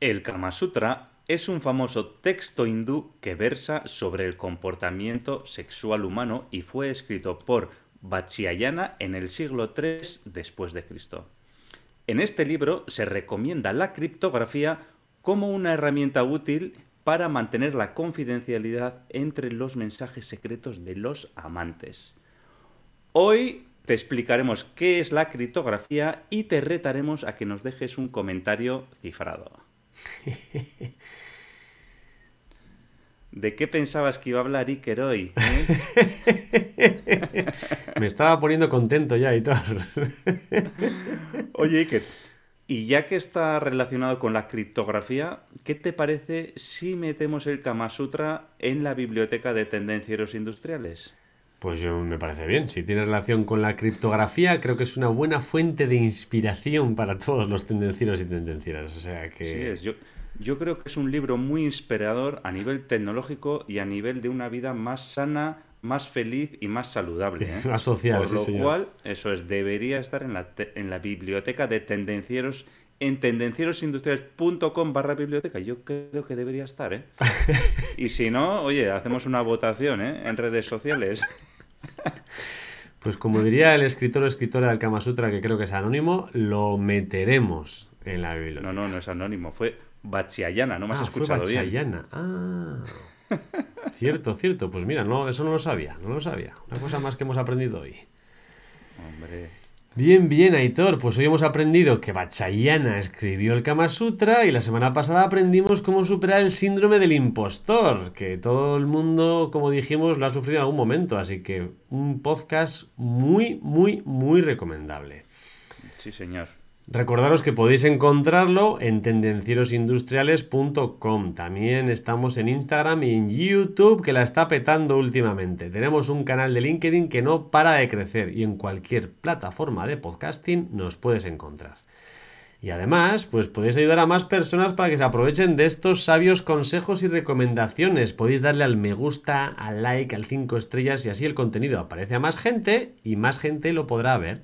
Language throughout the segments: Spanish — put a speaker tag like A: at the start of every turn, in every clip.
A: El Kama Sutra es un famoso texto hindú que versa sobre el comportamiento sexual humano y fue escrito por Vatsyayana en el siglo III después de Cristo. En este libro se recomienda la criptografía como una herramienta útil para mantener la confidencialidad entre los mensajes secretos de los amantes. Hoy te explicaremos qué es la criptografía y te retaremos a que nos dejes un comentario cifrado. ¿De qué pensabas que iba a hablar Iker hoy?
B: eh? Me estaba poniendo contento ya, Hitor.
A: Oye, Iker, y ya que está relacionado con la criptografía, ¿qué te parece si metemos el Kama Sutra en la biblioteca de tendencieros industriales?
B: Pues yo me parece bien. Si tiene relación con la criptografía, creo que es una buena fuente de inspiración para todos los tendencieros y tendencieras. O sea que.
A: Sí, es. Yo, yo creo que es un libro muy inspirador a nivel tecnológico y a nivel de una vida más sana, más feliz y más saludable. ¿eh?
B: Más social,
A: Por
B: sí,
A: lo
B: señor.
A: cual, eso es, debería estar en la, te- en la biblioteca de tendencieros en tendencierosindustriales.com barra biblioteca. Yo creo que debería estar, ¿eh? Y si no, oye, hacemos una votación, ¿eh? En redes sociales.
B: Pues como diría el escritor o escritora del Kama Sutra, que creo que es anónimo, lo meteremos en la biblioteca.
A: No, no, no es anónimo, fue Vatsyayana, no me has
B: Ah, fue
A: escuchado bien.
B: Vatsyayana. Ah. Cierto, cierto. Pues mira, no, eso no lo sabía, no lo sabía. Una cosa más que hemos aprendido hoy.
A: Hombre.
B: Bien, bien, Aitor. Pues hoy hemos aprendido que Vatsyayana escribió el Kama Sutra y la semana pasada aprendimos cómo superar el síndrome del impostor, que todo el mundo, como dijimos, lo ha sufrido en algún momento. Así que un podcast muy, muy, muy recomendable.
A: Sí, señor.
B: Recordaros que podéis encontrarlo en tendencierosindustriales.com. También estamos en Instagram y en YouTube, que la está petando últimamente. Tenemos un canal de LinkedIn que no para de crecer y en cualquier plataforma de podcasting nos puedes encontrar. Y además, pues podéis ayudar a más personas para que se aprovechen de estos sabios consejos y recomendaciones. Podéis darle al me gusta, al like, al 5 estrellas y así el contenido aparece a más gente y más gente lo podrá ver.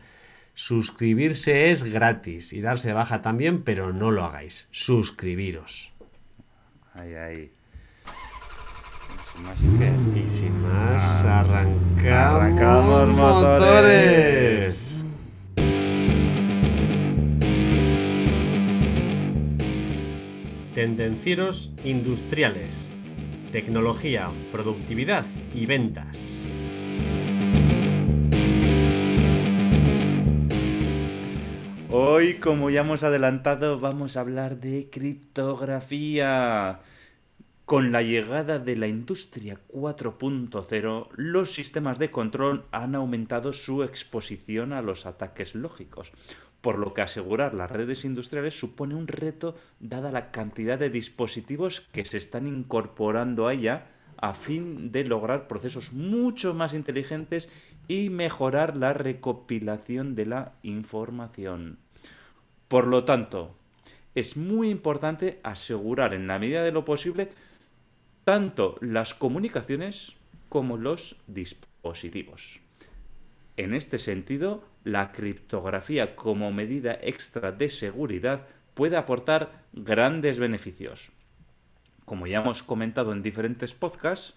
B: Suscribirse es gratis y darse de baja también, pero no lo hagáis. Suscribiros.
A: Ahí, ahí. Sin más, ¿qué?
B: Y sin más,
A: Ah,
B: arrancamos,
A: arrancamos motores.
B: Tendencieros industriales. Tecnología, productividad y ventas.
A: Hoy, como ya hemos adelantado, vamos a hablar de criptografía. Con la llegada de la industria 4.0, los sistemas de control han aumentado su exposición a los ataques lógicos, por lo que asegurar las redes industriales supone un reto dada la cantidad de dispositivos que se están incorporando a ella a fin de lograr procesos mucho más inteligentes y mejorar la recopilación de la información. Por lo tanto, es muy importante asegurar en la medida de lo posible tanto las comunicaciones como los dispositivos. En este sentido, la criptografía como medida extra de seguridad puede aportar grandes beneficios. Como ya hemos comentado en diferentes podcasts,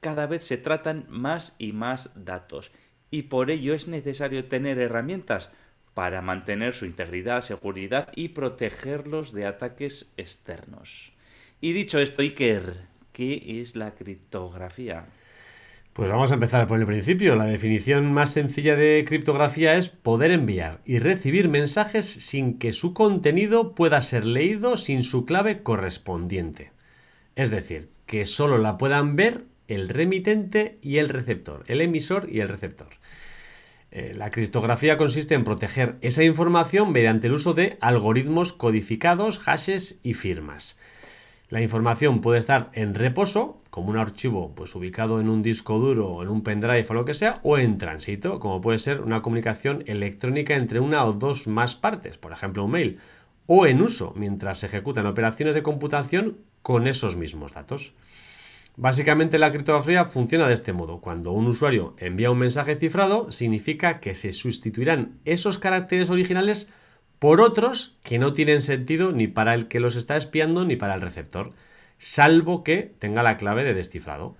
A: cada vez se tratan más y más datos y por ello es necesario tener herramientas para mantener su integridad, seguridad y protegerlos de ataques externos. Y dicho esto, Iker, ¿qué es la criptografía?
B: Pues vamos a empezar por el principio. La definición más sencilla de criptografía es poder enviar y recibir mensajes sin que su contenido pueda ser leído sin su clave correspondiente. Es decir, que solo la puedan ver el remitente y el receptor, el emisor y el receptor. Eh, La criptografía consiste en proteger esa información mediante el uso de algoritmos codificados, hashes y firmas. La información puede estar en reposo, como un archivo pues, ubicado en un disco duro o en un pendrive o lo que sea, o en tránsito, como puede ser una comunicación electrónica entre una o dos más partes, por ejemplo un mail, o en uso mientras se ejecutan operaciones de computación con esos mismos datos. Básicamente la criptografía funciona de este modo. Cuando un usuario envía un mensaje cifrado, significa que se sustituirán esos caracteres originales por otros que no tienen sentido ni para el que los está espiando ni para el receptor, salvo que tenga la clave de descifrado.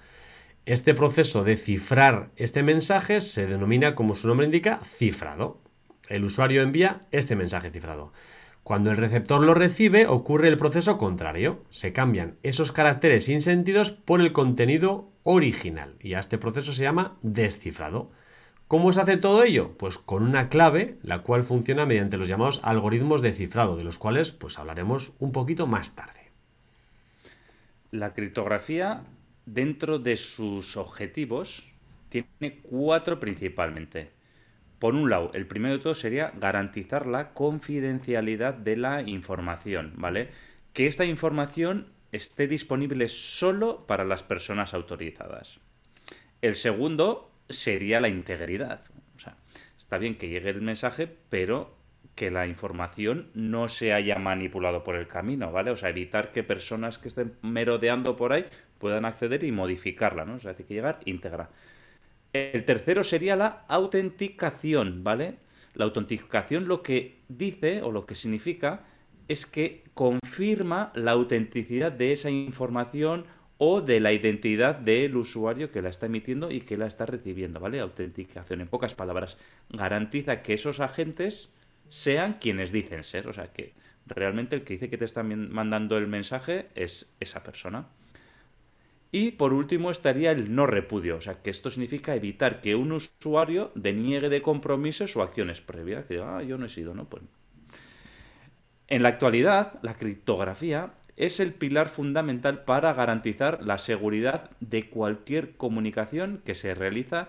B: Este proceso de cifrar este mensaje se denomina, como su nombre indica, cifrado. El usuario envía este mensaje cifrado. Cuando el receptor lo recibe, ocurre el proceso contrario. Se cambian esos caracteres sin sentidos por el contenido original. Y a este proceso se llama descifrado. ¿Cómo se hace todo ello? Pues con una clave, la cual funciona mediante los llamados algoritmos de cifrado, de los cuales pues hablaremos un poquito más tarde.
A: La criptografía, dentro de sus objetivos, tiene cuatro principalmente. Por un lado, el primero de todo sería garantizar la confidencialidad de la información, ¿vale? Que esta información esté disponible solo para las personas autorizadas. El segundo sería la integridad. O sea, está bien que llegue el mensaje, pero que la información no se haya manipulado por el camino, ¿vale? O sea, evitar que personas que estén merodeando por ahí puedan acceder y modificarla, ¿no? O sea, tiene que llegar íntegra. El tercero sería la autenticación, ¿vale? La autenticación lo que dice o lo que significa es que confirma la autenticidad de esa información o de la identidad del usuario que la está emitiendo y que la está recibiendo, ¿vale? Autenticación, en pocas palabras, garantiza que esos agentes sean quienes dicen ser, o sea, que realmente el que dice que te está mandando el mensaje es esa persona. Y por último estaría el no repudio, o sea, que esto significa evitar que un usuario deniegue de compromisos o acciones previas, que ah, yo no he sido, ¿no? Pues en la actualidad, la criptografía es el pilar fundamental para garantizar la seguridad de cualquier comunicación que se realiza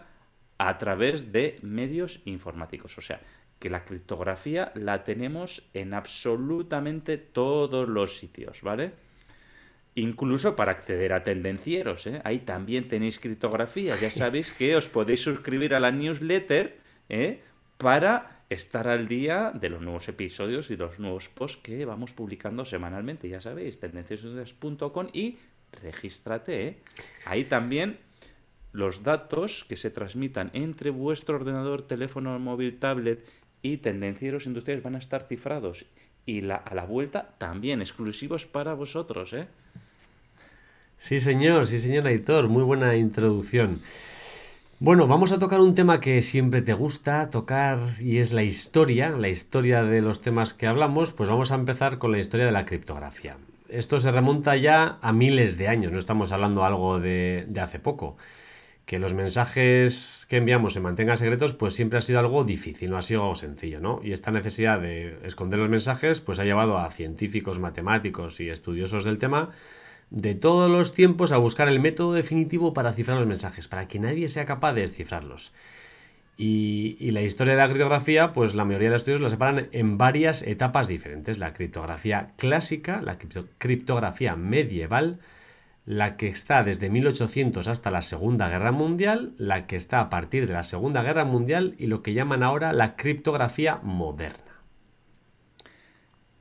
A: a través de medios informáticos. O sea, que la criptografía la tenemos en absolutamente todos los sitios, ¿vale? Incluso para acceder a tendencieros, ¿eh? Ahí también tenéis criptografía. Ya sabéis que os podéis suscribir a la newsletter ¿eh? para estar al día de los nuevos episodios y los nuevos posts que vamos publicando semanalmente. Ya sabéis, tendencias.com y regístrate. ¿eh? Ahí también los datos que se transmitan entre vuestro ordenador, teléfono móvil, tablet y tendencieros industriales van a estar cifrados. Y la, a la vuelta también exclusivos para vosotros. ¿eh?
B: Sí, señor, sí, señor Aitor, muy buena introducción. Bueno, vamos a tocar un tema que siempre te gusta tocar y es la historia, la historia de los temas que hablamos, pues vamos a empezar con la historia de la criptografía. Esto se remonta ya a miles de años, no estamos hablando algo de, de hace poco. Que los mensajes que enviamos se mantengan secretos, pues siempre ha sido algo difícil, no ha sido algo sencillo, ¿no? Y esta necesidad de esconder los mensajes, pues ha llevado a científicos, matemáticos y estudiosos del tema de todos los tiempos a buscar el método definitivo para cifrar los mensajes, para que nadie sea capaz de descifrarlos. Y, la historia de la criptografía, pues la mayoría de los estudios la separan en varias etapas diferentes. La criptografía clásica, la criptografía medieval, la que está desde 1800 hasta la Segunda Guerra Mundial, la que está a partir de la Segunda Guerra Mundial y lo que llaman ahora la criptografía moderna.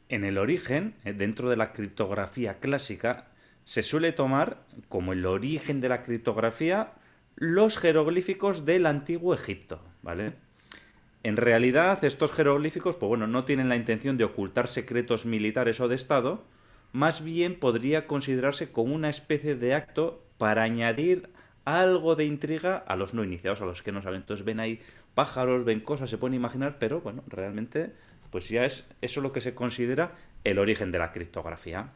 A: En el origen, eh, dentro de la criptografía clásica, se suele tomar como el origen de la criptografía los jeroglíficos del antiguo Egipto, ¿vale? En realidad, estos jeroglíficos, pues bueno, no tienen la intención de ocultar secretos militares o de Estado, más bien podría considerarse como una especie de acto para añadir algo de intriga a los no iniciados, a los que no saben. Entonces ven ahí pájaros, ven cosas, se pueden imaginar, pero bueno, realmente, pues ya es eso lo que se considera el origen de la criptografía.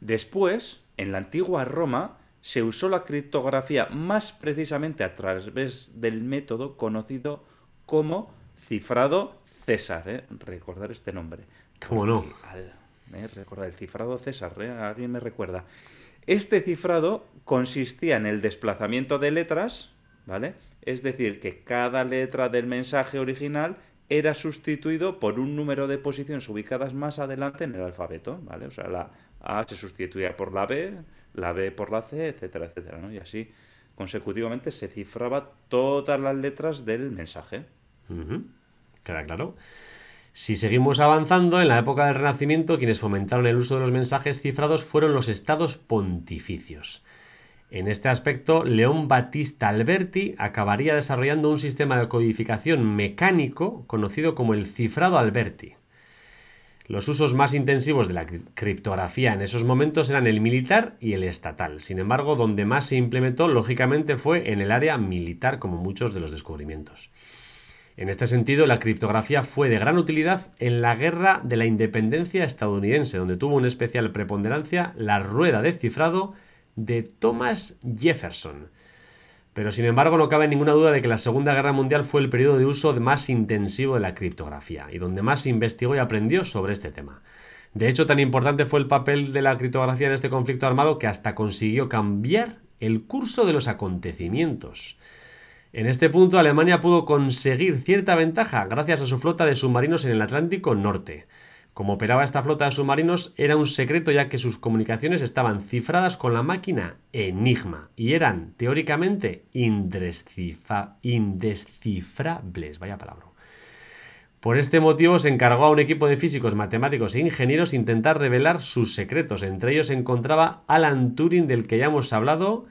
A: Después, en la antigua Roma se usó la criptografía más precisamente a través del método conocido como cifrado César. ¿eh? Recordar este nombre.
B: ¿Cómo no?
A: ¿eh? Recordar el cifrado César, ¿eh? alguien me recuerda. Este cifrado consistía en el desplazamiento de letras, ¿vale? Es decir, que cada letra del mensaje original era sustituido por un número de posiciones ubicadas más adelante en el alfabeto, ¿vale? O sea, la, a se sustituía por la B, la B por la C, etcétera, etcétera, ¿no? Y así consecutivamente se cifraba todas las letras del mensaje.
B: Queda claro. Si seguimos avanzando, en la época del Renacimiento, quienes fomentaron el uso de los mensajes cifrados fueron los estados pontificios. En este aspecto, León Battista Alberti acabaría desarrollando un sistema de codificación mecánico conocido como el cifrado Alberti. Los usos más intensivos de la criptografía en esos momentos eran el militar y el estatal. Sin embargo, donde más se implementó, lógicamente, fue en el área militar, como muchos de los descubrimientos. En este sentido, la criptografía fue de gran utilidad en la Guerra de la Independencia estadounidense, donde tuvo una especial preponderancia la rueda de cifrado de Thomas Jefferson. Pero sin embargo no cabe ninguna duda de que la Segunda Guerra Mundial fue el periodo de uso más intensivo de la criptografía y donde más se investigó y aprendió sobre este tema. De hecho, tan importante fue el papel de la criptografía en este conflicto armado que hasta consiguió cambiar el curso de los acontecimientos. En este punto Alemania pudo conseguir cierta ventaja gracias a su flota de submarinos en el Atlántico Norte. Como operaba esta flota de submarinos era un secreto ya que sus comunicaciones estaban cifradas con la máquina Enigma y eran teóricamente indescifrables. Vaya palabra. Por este motivo se encargó a un equipo de físicos, matemáticos e ingenieros intentar revelar sus secretos. Entre ellos se encontraba Alan Turing del que ya hemos hablado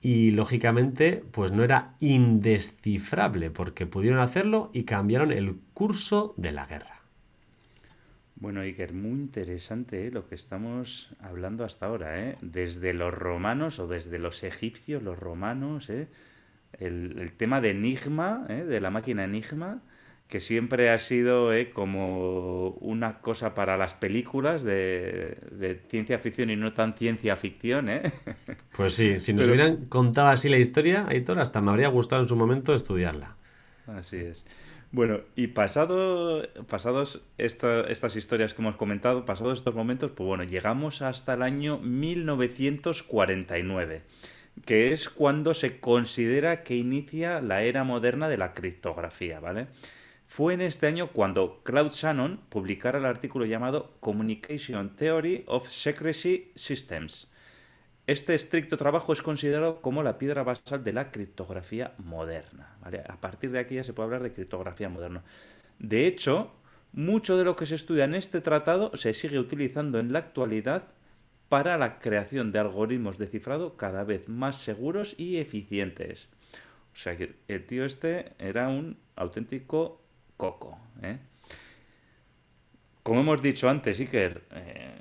B: y lógicamente pues no era indescifrable porque pudieron hacerlo y cambiaron el curso de la guerra.
A: Bueno, Iker, muy interesante ¿eh? lo que estamos hablando hasta ahora, ¿eh? desde los romanos o desde los egipcios, los romanos, ¿eh? el, tema de Enigma, ¿eh? de la máquina Enigma, que siempre ha sido ¿eh? como una cosa para las películas de, ciencia ficción y no tan ciencia ficción. ¿eh?
B: Pues sí, si nos hubieran contado así la historia, Aitor, hasta me habría gustado en su momento estudiarla.
A: Así es. Bueno, y pasado, pasados estas historias que hemos comentado, pasados estos momentos, pues bueno, llegamos hasta el año 1949, que es cuando se considera que inicia la era moderna de la criptografía, ¿vale? Fue en este año cuando Claude Shannon publicara el artículo llamado Communication Theory of Secrecy Systems, este estricto trabajo es considerado como la piedra basal de la criptografía moderna. A partir de aquí ya se puede hablar de criptografía moderna. De hecho, mucho de lo que se estudia en este tratado se sigue utilizando en la actualidad para la creación de algoritmos de cifrado cada vez más seguros y eficientes. O sea que el tío este era un auténtico coco. ¿eh? Como hemos dicho antes, Iker, eh,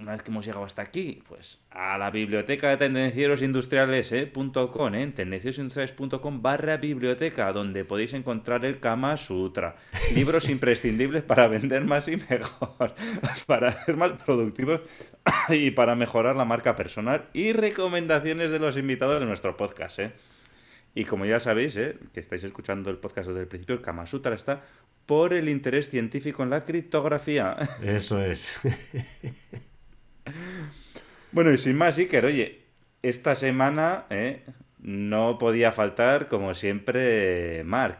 A: una vez que hemos llegado hasta aquí, pues a la biblioteca de tendencierosindustriales.com, ¿eh? tendencierosindustriales.com barra biblioteca, donde podéis encontrar el Kama Sutra, libros imprescindibles para vender más y mejor, para ser más productivos y para mejorar la marca personal y recomendaciones de los invitados de nuestro podcast. ¿eh? Y como ya sabéis, ¿eh? que estáis escuchando el podcast desde el principio, el Kama Sutra está por el interés científico en la criptografía.
B: Eso es.
A: Bueno, y sin más, Iker, oye, esta semana eh, no podía faltar, como siempre, Mark.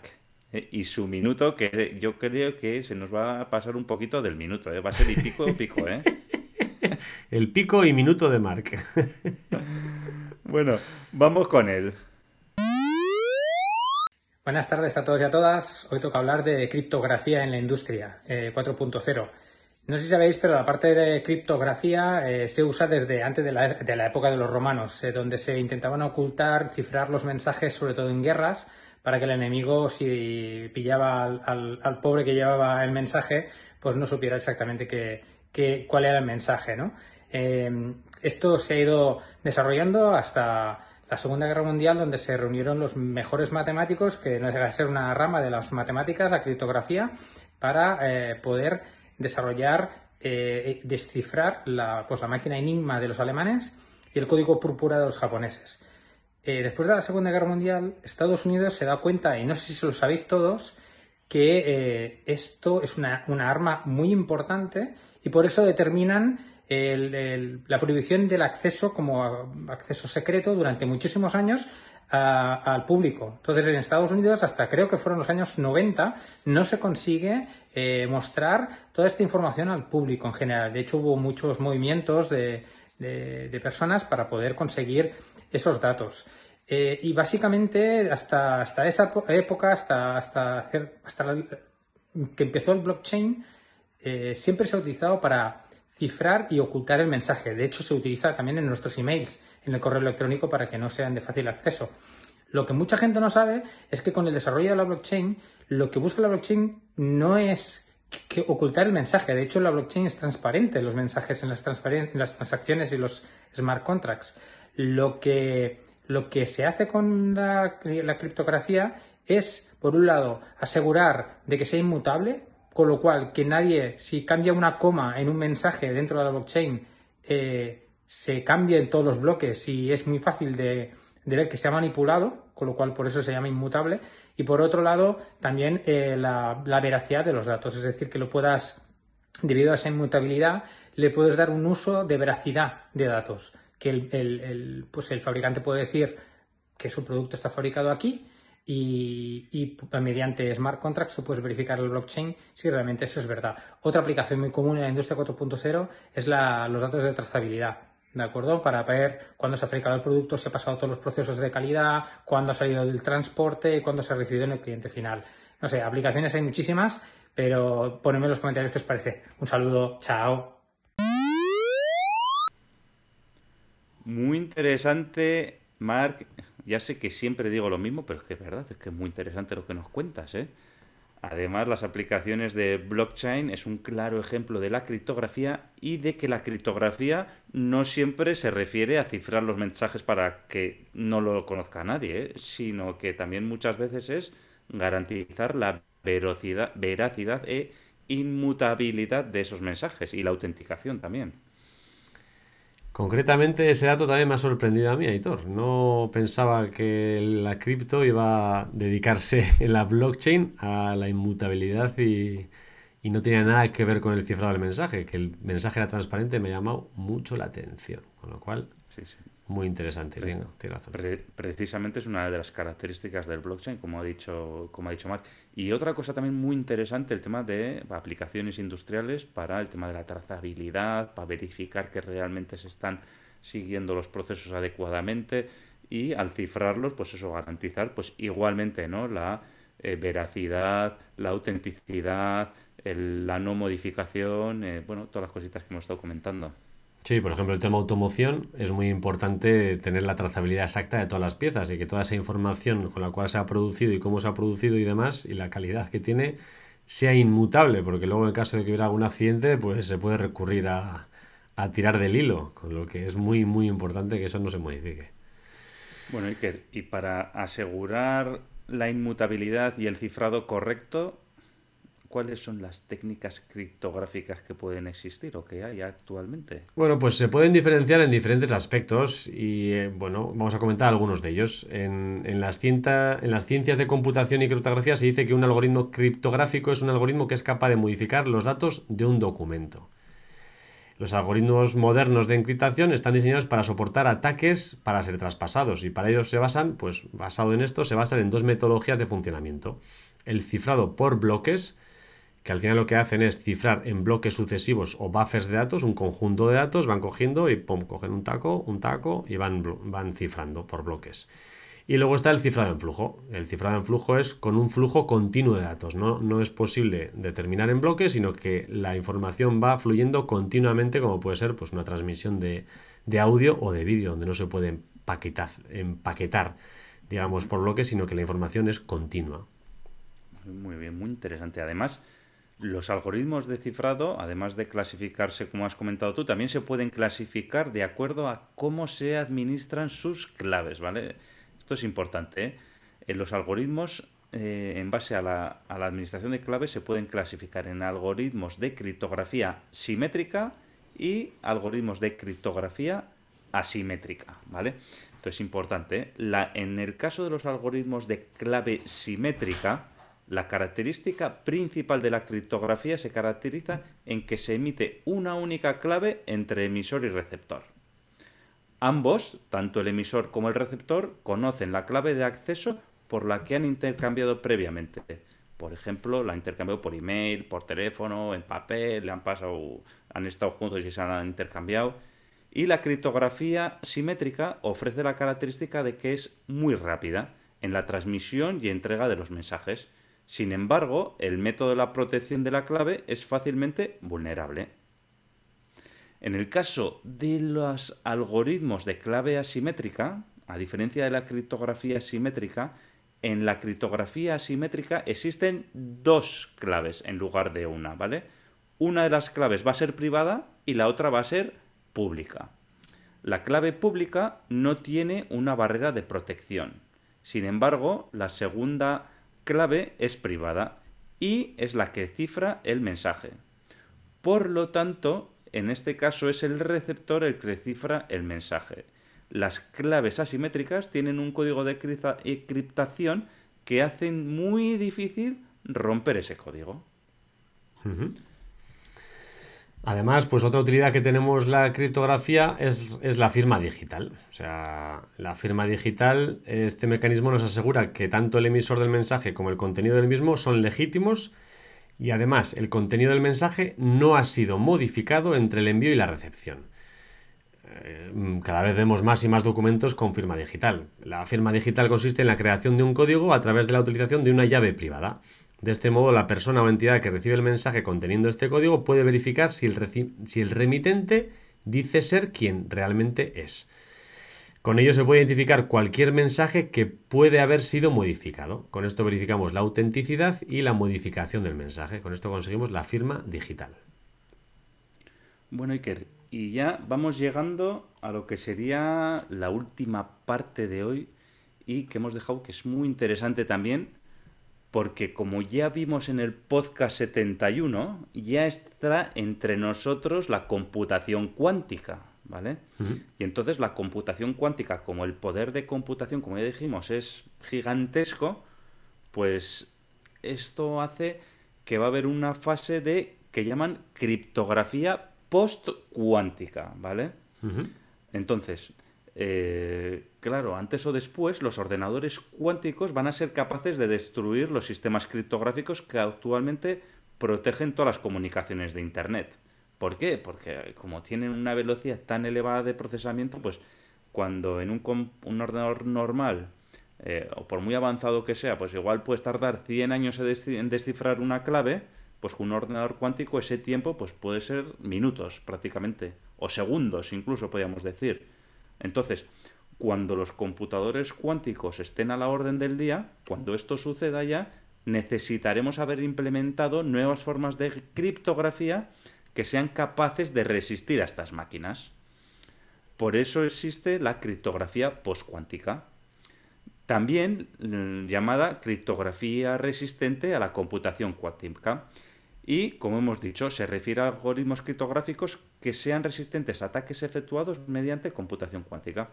A: Eh, y su minuto, que yo creo que se nos va a pasar un poquito del minuto, eh. va a ser el pico pico, ¿eh?
B: El pico y minuto de Mark.
A: bueno, vamos con él.
C: Buenas tardes a todos y a todas. Hoy toca hablar de criptografía en la industria 4.0. No sé si sabéis, pero la parte de criptografía eh, se usa desde antes de la, época de los romanos, eh, donde se intentaban ocultar, cifrar los mensajes, sobre todo en guerras, para que el enemigo, si pillaba al, pobre que llevaba el mensaje, pues no supiera exactamente qué, cuál era el mensaje. ¿no? Eh, esto se ha ido desarrollando hasta la Segunda Guerra Mundial, donde se reunieron los mejores matemáticos, que no deja de ser una rama de las matemáticas, la criptografía, para poder desarrollar, eh, descifrar la, pues, la máquina Enigma de los alemanes y el código púrpura de los japoneses. Eh, después de la Segunda Guerra Mundial, Estados Unidos se da cuenta, y no sé si lo sabéis todos, que eh, esto es una, arma muy importante y por eso determinan la prohibición del acceso como acceso secreto durante muchísimos años al público. Entonces, en Estados Unidos, hasta creo que fueron los años 90, no se consigue eh, mostrar toda esta información al público en general. De hecho, hubo muchos movimientos de, personas para poder conseguir esos datos. Eh, y básicamente, hasta, hasta esa época, hasta, hasta, hasta que empezó el blockchain, eh, siempre se ha utilizado para cifrar y ocultar el mensaje. De hecho, se utiliza también en nuestros emails, en el correo electrónico, para que no sean de fácil acceso. Lo que mucha gente no sabe es que con el desarrollo de la blockchain, lo que busca la blockchain no es que ocultar el mensaje. De hecho, la blockchain es transparente, los mensajes en las, transacciones y los smart contracts. Lo que, se hace con la, criptografía es, por un lado, asegurar de que sea inmutable, con lo cual que nadie, si cambia una coma en un mensaje dentro de la blockchain, eh, se cambie en todos los bloques y es muy fácil de, ver que se ha manipulado, con lo cual por eso se llama inmutable. Y por otro lado, también eh, la, veracidad de los datos, es decir, que lo puedas, debido a esa inmutabilidad, le puedes dar un uso de veracidad de datos, que el, pues el fabricante puede decir que su producto está fabricado aquí y, mediante smart contracts tú puedes verificar el blockchain si realmente eso es verdad. Otra aplicación muy común en la industria 4.0 es los datos de trazabilidad. ¿De acuerdo? Para ver cuándo se ha fabricado el producto, si ha pasado todos los procesos de calidad, cuándo ha salido del transporte y cuándo se ha recibido en el cliente final. No sé, aplicaciones hay muchísimas, pero ponedme en los comentarios qué os parece. Un saludo, chao.
A: Muy interesante, Marc ya sé que siempre digo lo mismo, pero es que es verdad, es que es muy interesante lo que nos cuentas, ¿eh? Además, las aplicaciones de blockchain es un claro ejemplo de la criptografía y de que la criptografía no siempre se refiere a cifrar los mensajes para que no lo conozca nadie, ¿eh? sino que también muchas veces es garantizar la veracidad, veracidad e inmutabilidad de esos mensajes y la autenticación también.
B: Concretamente, ese dato también me ha sorprendido a mí, Aitor. No pensaba que la cripto iba a dedicarse en la blockchain a la inmutabilidad y, no tenía nada que ver con el cifrado del mensaje. Que el mensaje era transparente me ha llamado mucho la atención. Con lo cual, sí, sí. Muy interesante, tiene, razón.
A: precisamente es una de las características del blockchain, como ha dicho, como ha dicho Mark. Y otra cosa también muy interesante, el tema de aplicaciones industriales para el tema de la trazabilidad, para verificar que realmente se están siguiendo los procesos adecuadamente y al cifrarlos, pues eso, garantizar pues igualmente ¿no? la eh, veracidad, la autenticidad, la no modificación, eh, bueno, todas las cositas que hemos estado comentando.
B: Sí, por ejemplo, el tema automoción es muy importante tener la trazabilidad exacta de todas las piezas y que toda esa información con la cual se ha producido y cómo se ha producido y demás y la calidad que tiene sea inmutable, porque luego en caso de que hubiera algún accidente, pues se puede recurrir a, a tirar del hilo, con lo que es muy, muy importante que eso no se modifique.
A: Bueno, Iker, y para asegurar la inmutabilidad y el cifrado correcto, ¿cuáles son las técnicas criptográficas que pueden existir o que hay actualmente?
B: Bueno, pues se pueden diferenciar en diferentes aspectos y eh, bueno, vamos a comentar algunos de ellos. En, las en las ciencias de computación y criptografía se dice que un algoritmo criptográfico es un algoritmo que es capaz de modificar los datos de un documento. Los algoritmos modernos de encriptación están diseñados para soportar ataques para ser traspasados y para ello se basan, pues basado en esto, se basan en dos metodologías de funcionamiento. El cifrado por bloques, que al final lo que hacen es cifrar en bloques sucesivos o buffers de datos, un conjunto de datos, van cogiendo y pum, cogen un taco, un taco y van, van cifrando por bloques. Y luego está el cifrado en flujo. El cifrado en flujo es con un flujo continuo de datos. No, no es posible determinar en bloques, sino que la información va fluyendo continuamente, como puede ser pues, una transmisión de, de audio o de vídeo, donde no se puede empaquetar, empaquetar, digamos, por bloques, sino que la información es continua.
A: Muy bien, muy interesante. Además, los algoritmos de cifrado, además de clasificarse como has comentado tú, también se pueden clasificar de acuerdo a cómo se administran sus claves, ¿vale? Esto es importante. ¿eh? En los algoritmos, eh, en base a la, administración de claves, se pueden clasificar en algoritmos de criptografía simétrica y algoritmos de criptografía asimétrica, ¿vale? Esto es importante. ¿eh? En el caso de los algoritmos de clave simétrica, la característica principal de la criptografía se caracteriza en que se emite una única clave entre emisor y receptor. Ambos, tanto el emisor como el receptor, conocen la clave de acceso por la que han intercambiado previamente. Por ejemplo, la han intercambiado por email, por teléfono, en papel, le han pasado, han estado juntos y se han intercambiado. Y la criptografía simétrica ofrece la característica de que es muy rápida en la transmisión y entrega de los mensajes sin embargo, el método de la protección de la clave es fácilmente vulnerable. En el caso de los algoritmos de clave asimétrica, a diferencia de la criptografía simétrica, en la criptografía asimétrica existen dos claves en lugar de una, ¿vale? Una de las claves va a ser privada y la otra va a ser pública. La clave pública no tiene una barrera de protección. Sin embargo, la segunda clave es privada y es la que cifra el mensaje. Por lo tanto, en este caso es el receptor el que cifra el mensaje. Las claves asimétricas tienen un código de encriptación que hacen muy difícil romper ese código.
B: Además, pues otra utilidad que tenemos la criptografía es, es, la firma digital. O sea, la firma digital, este mecanismo nos asegura que tanto el emisor del mensaje como el contenido del mismo son legítimos y además el contenido del mensaje no ha sido modificado entre el envío y la recepción. Eh, cada vez vemos más y más documentos con firma digital. La firma digital consiste en la creación de un código a través de la utilización de una llave privada. De este modo, la persona o entidad que recibe el mensaje conteniendo este código puede verificar si el, remitente dice ser quien realmente es. Con ello se puede identificar cualquier mensaje que puede haber sido modificado. Con esto verificamos la autenticidad y la modificación del mensaje. Con esto conseguimos la firma digital.
A: Bueno, Iker, y ya vamos llegando a lo que sería la última parte de hoy y que hemos dejado que es muy interesante también, porque como ya vimos en el podcast 71, ya está entre nosotros la computación cuántica, ¿vale? Y entonces la computación cuántica, como el poder de computación, como ya dijimos, es gigantesco, pues esto hace que va a haber una fase de que llaman criptografía post-cuántica, ¿vale? Entonces, eh, claro, antes o después los ordenadores cuánticos van a ser capaces de destruir los sistemas criptográficos que actualmente protegen todas las comunicaciones de Internet. ¿Por qué? Porque como tienen una velocidad tan elevada de procesamiento, pues cuando en un, un ordenador normal, eh, o por muy avanzado que sea, pues igual puedes tardar 100 años en descifrar una clave, pues con un ordenador cuántico ese tiempo pues puede ser minutos prácticamente, o segundos incluso podríamos decir. Entonces, cuando los computadores cuánticos estén a la orden del día, cuando esto suceda ya, necesitaremos haber implementado nuevas formas de criptografía que sean capaces de resistir a estas máquinas. Por eso existe la criptografía postcuántica, también mm, llamada criptografía resistente a la computación cuántica y, como hemos dicho, se refiere a algoritmos criptográficos que sean resistentes a ataques efectuados mediante computación cuántica.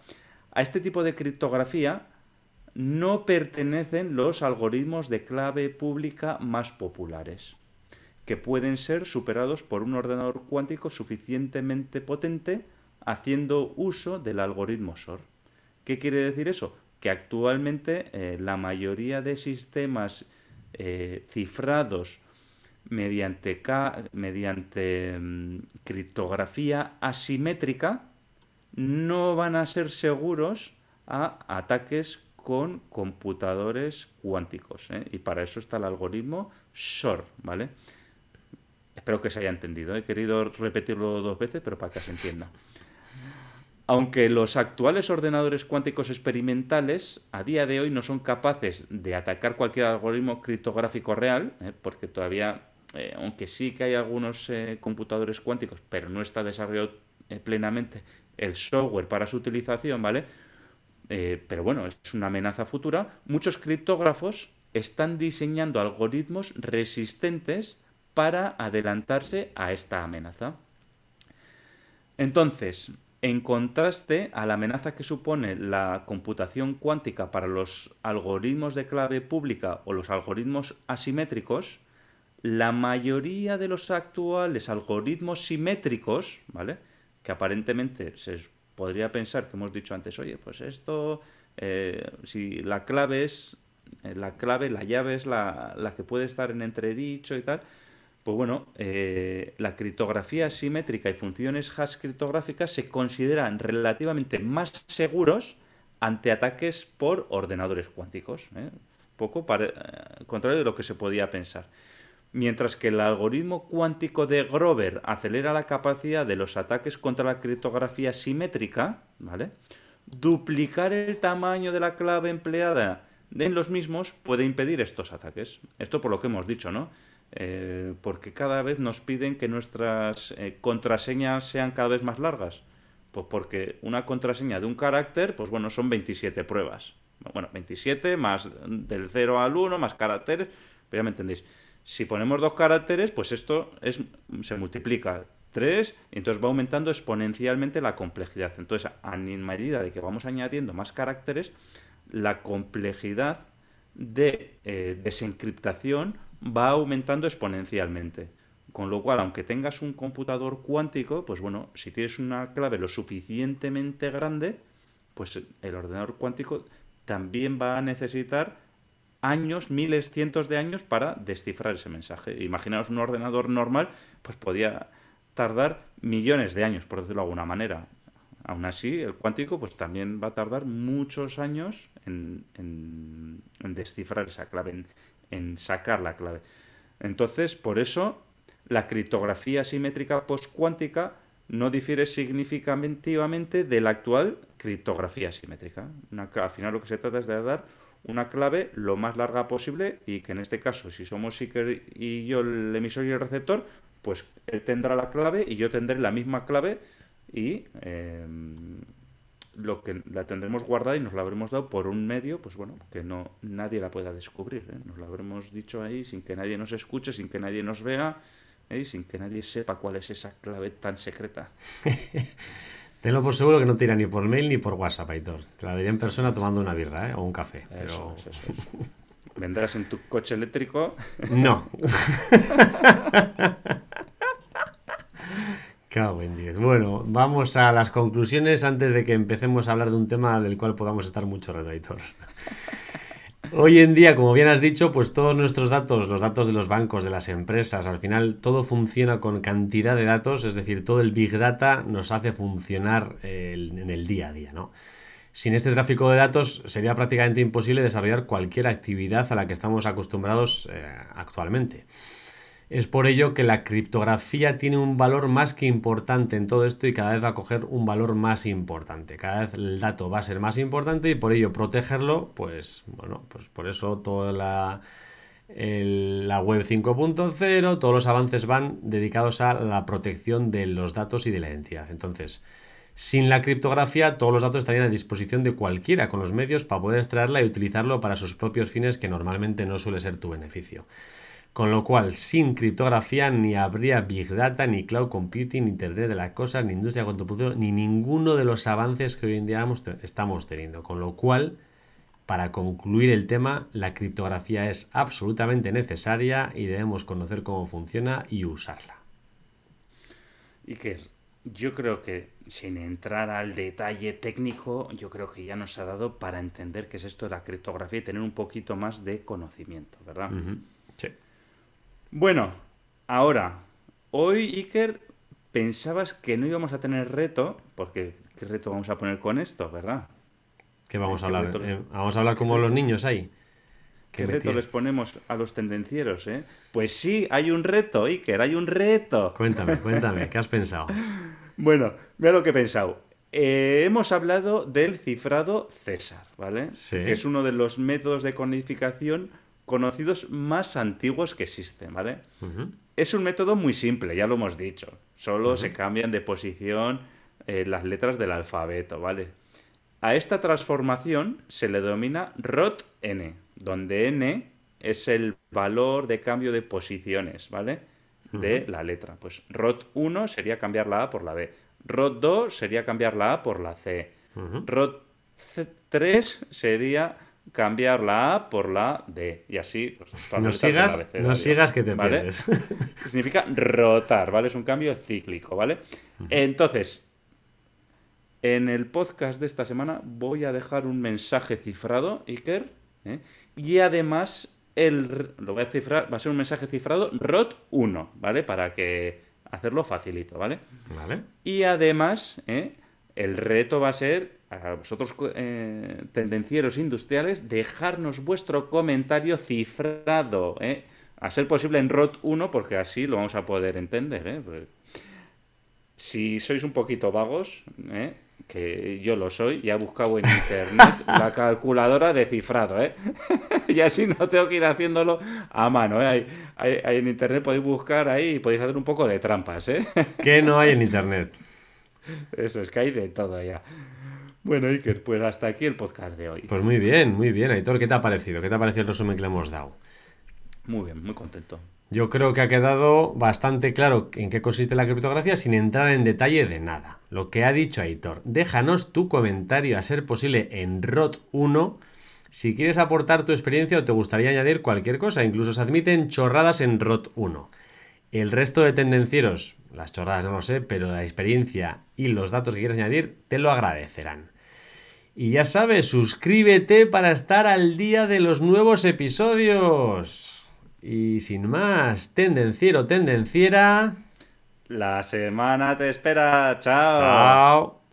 A: A este tipo de criptografía no pertenecen los algoritmos de clave pública más populares, que pueden ser superados por un ordenador cuántico suficientemente potente haciendo uso del algoritmo SOR. ¿Qué quiere decir eso? Que actualmente eh, la mayoría de sistemas eh, cifrados mediante, mediante mm, criptografía asimétrica no van a ser seguros a ataques con computadores cuánticos. ¿eh? Y para eso está el algoritmo SOR, ¿vale? Espero que se haya entendido. He querido repetirlo dos veces, pero para que se entienda. Aunque los actuales ordenadores cuánticos experimentales a día de hoy no son capaces de atacar cualquier algoritmo criptográfico real, ¿eh? porque todavía eh, aunque sí que hay algunos eh, computadores cuánticos, pero no está desarrollado eh, plenamente el software para su utilización, ¿vale? pero bueno, es una amenaza futura. Muchos criptógrafos están diseñando algoritmos resistentes para adelantarse a esta amenaza. Entonces, en contraste a la amenaza que supone la computación cuántica para los algoritmos de clave pública o los algoritmos asimétricos, la mayoría de los actuales algoritmos simétricos, ¿vale? Que aparentemente se podría pensar que hemos dicho antes, oye, pues esto, eh, si la clave es, eh, la clave, la llave es la, la, que puede estar en entredicho y tal, pues bueno, eh, la criptografía simétrica y funciones hash criptográficas se consideran relativamente más seguros ante ataques por ordenadores cuánticos. Poco para, contrario de lo que se podía pensar mientras que el algoritmo cuántico de Grover acelera la capacidad de los ataques contra la criptografía simétrica, ¿vale? Duplicar el tamaño de la clave empleada en los mismos puede impedir estos ataques. Esto por lo que hemos dicho, ¿no? Eh, porque cada vez nos piden que nuestras eh, contraseñas sean cada vez más largas. Pues porque una contraseña de un carácter, pues bueno, son 27 pruebas. Bueno, 27 más del 0 al 1, más caracteres, pero ya me entendéis. Si ponemos dos caracteres, pues esto es, se multiplica 3, y entonces va aumentando exponencialmente la complejidad. Entonces, a medida de que vamos añadiendo más caracteres, la complejidad de eh, desencriptación va aumentando exponencialmente. Con lo cual, aunque tengas un computador cuántico, pues bueno, si tienes una clave lo suficientemente grande, pues el ordenador cuántico también va a necesitar años, miles, cientos de años para descifrar ese mensaje. Imaginaos un ordenador normal, pues podía tardar millones de años, por decirlo de alguna manera. Aún así, el cuántico pues también va a tardar muchos años en, descifrar esa clave, en, sacar la clave. Entonces, por eso, la criptografía simétrica postcuántica no difiere significativamente de la actual criptografía simétrica. al final lo que se trata es de dar una clave lo más larga posible y que en este caso, si somos Seeker y yo el emisor y el receptor, pues él tendrá la clave y yo tendré la misma clave y em, lo que la tendremos guardada y nos la habremos dado por un medio, pues bueno, que no nadie la pueda descubrir. ¿eh? Nos la habremos dicho ahí sin que nadie nos escuche, sin que nadie nos vea ¿eh? sin que nadie sepa cuál es esa clave tan secreta.
B: Tenlo por seguro que no te irá ni por mail ni por WhatsApp, Aitor. Te la diría en persona tomando una birra ¿eh? o un café. Eso,
A: ¿Vendrás en tu coche eléctrico?
B: No. Bueno, vamos a las conclusiones antes de que empecemos a hablar de un tema del cual podamos estar mucho redactor. Hoy en día, como bien has dicho, pues todos nuestros datos, los datos de los bancos, de las empresas, al final todo funciona con cantidad de datos, es decir, todo el Big Data nos hace funcionar en el día a día, ¿no? Sin este tráfico de datos sería prácticamente imposible desarrollar cualquier actividad a la que estamos acostumbrados eh, actualmente. Es por ello que la criptografía tiene un valor más que importante en todo esto y cada vez va a coger un valor más importante. Cada vez el dato va a ser más importante y por ello protegerlo, pues bueno, pues por eso toda la, la web 5.0, todos los avances van dedicados a la protección de los datos y de la identidad. Entonces, sin la criptografía, todos los datos estarían a disposición de cualquiera con los medios para poder extraerla y utilizarlo para sus propios fines que normalmente no suele ser tu beneficio. Con lo cual, sin criptografía ni habría Big Data, ni Cloud Computing, ni Internet de las Cosas, ni Industria 4.0, ni ninguno de los avances que hoy en día estamos teniendo. Con lo cual, para concluir el tema, la criptografía es absolutamente necesaria y debemos conocer cómo funciona y usarla.
A: Y que yo creo que sin entrar al detalle técnico, yo creo que ya nos ha dado para entender qué es esto de la criptografía y tener un poquito más de conocimiento, ¿verdad?
B: Sí.
A: Bueno, ahora, hoy Iker pensabas que no íbamos a tener reto, porque ¿qué reto vamos a poner con esto, verdad?
B: ¿Qué vamos a hablar? Eh, vamos a hablar como los niños ahí.
A: ¿Qué, reto les ponemos a los tendencieros, eh? Pues sí, hay un reto, Iker, hay un reto.
B: Cuéntame, cuéntame, ¿qué has pensado?
A: bueno, mira lo que he pensado. Eh, hemos hablado del cifrado César, ¿vale?
B: Sí.
A: Que es uno de los métodos de codificación conocidos más antiguos que existen, ¿vale? Es un método muy simple, ya lo hemos dicho. Solo se cambian de posición eh, las letras del alfabeto, ¿vale? A esta transformación se le denomina ROT-N, donde N es el valor de cambio de posiciones, ¿vale? De la letra. Pues ROT1 sería cambiar la A por la B. ROT2 sería cambiar la A por la C. ROT3 sería cambiar la A por la D. Y así, pues,
B: no sigas, no sigas que te ¿vale? pierdes.
A: Significa rotar, ¿vale? Es un cambio cíclico, ¿vale? Entonces, en el podcast de esta semana voy a dejar un mensaje cifrado, Iker, ¿eh? y además el, lo voy a cifrar, va a ser un mensaje cifrado ROT1, ¿vale? Para que hacerlo facilito, ¿vale?
B: Vale.
A: Y además, ¿eh? el reto va a ser a vosotros eh, tendencieros industriales, dejarnos vuestro comentario cifrado, ¿eh? a ser posible en ROT 1, porque así lo vamos a poder entender. ¿eh? Pues, si sois un poquito vagos, que yo lo soy, y he buscado en internet la calculadora de cifrado, ¿eh? y así no tengo que ir haciéndolo a mano, ¿eh? Hay, en internet podéis buscar ahí y podéis hacer un poco de trampas, ¿eh?
B: ¿Qué no hay en internet?
A: Eso, es que hay de todo ya. Bueno, Iker, pues hasta aquí el podcast de hoy.
B: Pues muy bien, muy bien, Aitor, ¿qué te ha parecido? ¿Qué te ha parecido el resumen que le hemos dado?
A: Muy bien, muy contento.
B: Yo creo que ha quedado bastante claro en qué consiste la criptografía sin entrar en detalle de nada. Lo que ha dicho Aitor, déjanos tu comentario a ser posible en ROT1 si quieres aportar tu experiencia o te gustaría añadir cualquier cosa. Incluso se admiten chorradas en ROT1. El resto de tendencieros, las chorradas no lo sé, pero la experiencia y los datos que quieras añadir te lo agradecerán. Y ya sabes, suscríbete para estar al día de los nuevos episodios. Y sin más, tendenciero, tendenciera.
A: La semana te espera. Chao.
B: Chao.